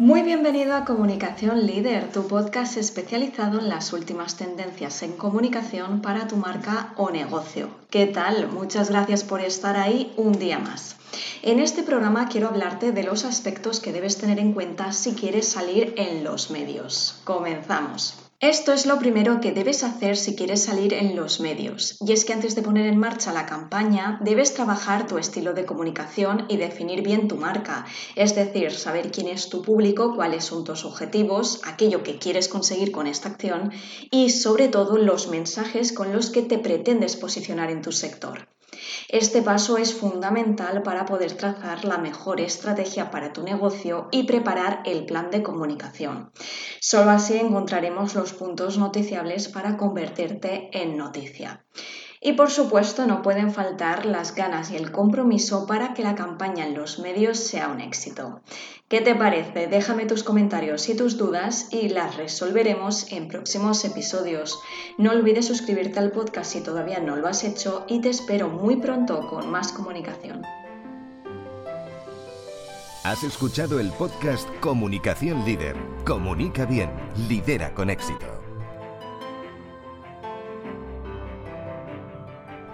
Muy bienvenido a Comunicación Líder, tu podcast especializado en las últimas tendencias en comunicación para tu marca o negocio. ¿Qué tal? Muchas gracias por estar ahí un día más. En este programa quiero hablarte de los aspectos que debes tener en cuenta si quieres salir en los medios. Comenzamos. Esto es lo primero que debes hacer si quieres salir en los medios, y es que antes de poner en marcha la campaña debes trabajar tu estilo de comunicación y definir bien tu marca, es decir, saber quién es tu público, cuáles son tus objetivos, aquello que quieres conseguir con esta acción y sobre todo los mensajes con los que te pretendes posicionar en tu sector. Este paso es fundamental para poder trazar la mejor estrategia para tu negocio y preparar el plan de comunicación. Solo así encontraremos los puntos noticiables para convertirte en noticia. Y por supuesto no pueden faltar las ganas y el compromiso para que la campaña en los medios sea un éxito. ¿Qué te parece? Déjame tus comentarios y tus dudas y las resolveremos en próximos episodios. No olvides suscribirte al podcast si todavía no lo has hecho y te espero muy pronto con más comunicación. Has escuchado el podcast Comunicación Líder. Comunica bien, lidera con éxito.